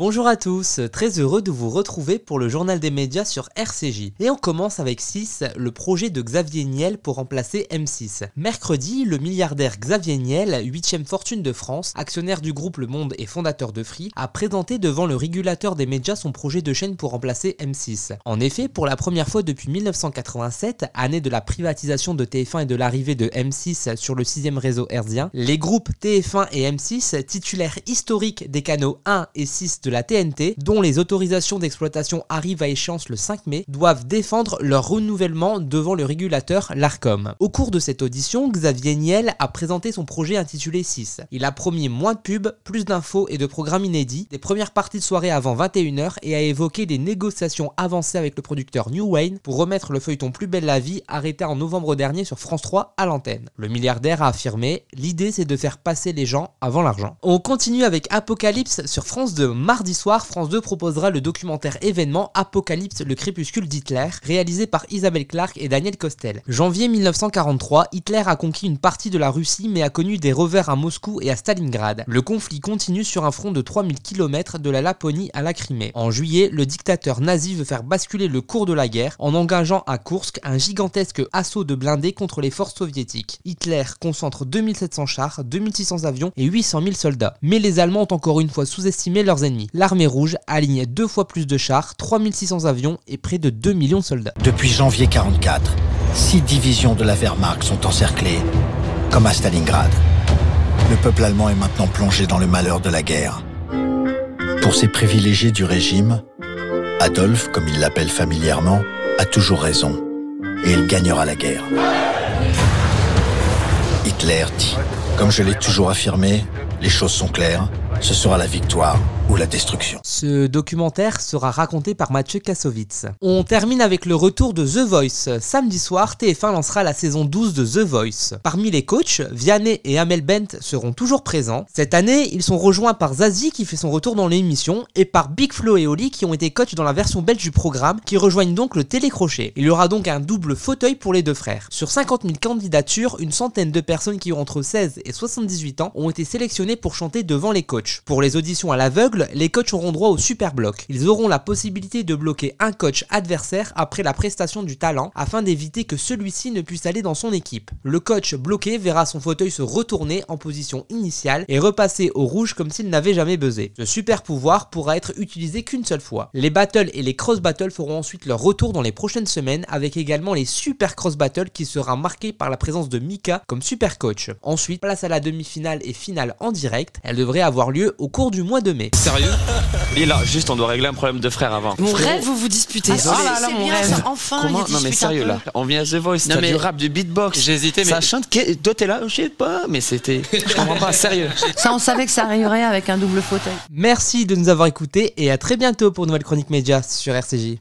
Bonjour à tous, très heureux de vous retrouver pour le journal des médias sur RCJ. Et on commence avec 6, le projet de Xavier Niel pour remplacer M6. Mercredi, le milliardaire Xavier Niel, 8ème fortune de France, actionnaire du groupe Le Monde et fondateur de Free, a présenté devant le régulateur des médias son projet de chaîne pour remplacer M6. En effet, pour la première fois depuis 1987, année de la privatisation de TF1 et de l'arrivée de M6 sur le 6ème réseau herzien, les groupes TF1 et M6, titulaires historiques des canaux 1 et 6 de la TNT, dont les autorisations d'exploitation arrivent à échéance le 5 mai, doivent défendre leur renouvellement devant le régulateur l'ARCOM. Au cours de cette audition, Xavier Niel a présenté son projet intitulé 6. Il a promis moins de pubs, plus d'infos et de programmes inédits, des premières parties de soirée avant 21h et a évoqué des négociations avancées avec le producteur New Wayne pour remettre le feuilleton Plus belle la vie arrêté en novembre dernier sur France 3 à l'antenne. Le milliardaire a affirmé L'idée c'est de faire passer les gens avant l'argent. On continue avec Apocalypse sur France 2 mardi soir, France 2 proposera le documentaire événement Apocalypse, le crépuscule d'Hitler, réalisé par Isabelle Clark et Daniel Costel. Janvier 1943, Hitler a conquis une partie de la Russie mais a connu des revers à Moscou et à Stalingrad. Le conflit continue sur un front de 3000 km de la Laponie à la Crimée. En juillet, le dictateur nazi veut faire basculer le cours de la guerre en engageant à Kursk un gigantesque assaut de blindés contre les forces soviétiques. Hitler concentre 2700 chars, 2600 avions et 800 000 soldats. Mais les Allemands ont encore une fois sous-estimé leurs ennemis l'armée rouge aligne deux fois plus de chars, 3600 avions et près de 2 millions de soldats. Depuis janvier 44, six divisions de la Wehrmacht sont encerclées, comme à Stalingrad. Le peuple allemand est maintenant plongé dans le malheur de la guerre. Pour ces privilégiés du régime, Adolphe, comme il l'appelle familièrement, a toujours raison. Et il gagnera la guerre. Hitler dit, comme je l'ai toujours affirmé, les choses sont claires, ce sera la victoire ou la destruction. Ce documentaire sera raconté par Mathieu Kassovitz. On termine avec le retour de The Voice. Samedi soir, TF1 lancera la saison 12 de The Voice. Parmi les coachs, Vianney et Amel Bent seront toujours présents. Cette année, ils sont rejoints par Zazie qui fait son retour dans l'émission et par Big Flo et Oli qui ont été coachs dans la version belge du programme qui rejoignent donc le télécrochet. Il y aura donc un double fauteuil pour les deux frères. Sur 50 000 candidatures, une centaine de personnes qui ont entre 16 et 78 ans ont été sélectionnées pour chanter devant les coachs. Pour les auditions à l'aveugle, les coachs auront droit au super bloc. Ils auront la possibilité de bloquer un coach adversaire après la prestation du talent afin d'éviter que celui-ci ne puisse aller dans son équipe. Le coach bloqué verra son fauteuil se retourner en position initiale et repasser au rouge comme s'il n'avait jamais buzzé. Ce super pouvoir pourra être utilisé qu'une seule fois. Les battles et les cross battles feront ensuite leur retour dans les prochaines semaines avec également les super cross battles qui sera marqué par la présence de Mika comme super coach. Ensuite, place à la demi-finale et finale en direct. Elle devrait avoir lieu au cours du mois de mai. Sérieux Et là, juste, on doit régler un problème de frère avant. Mon rêve, vous vous disputez. Désolé. Oh là là, C'est mon bien, rêve. ça, enfin, Comment il y a Non mais sérieux là, on vient à The Voice, Non, t'as mais- du rap, du beatbox. J'ai hésité, mais- Ça chante, que- toi t'es là, je sais pas, mais c'était, je comprends pas, sérieux. Ça, on savait que ça arriverait avec un double fauteuil. Merci de nous avoir écoutés et à très bientôt pour une nouvelle chronique média sur RCJ.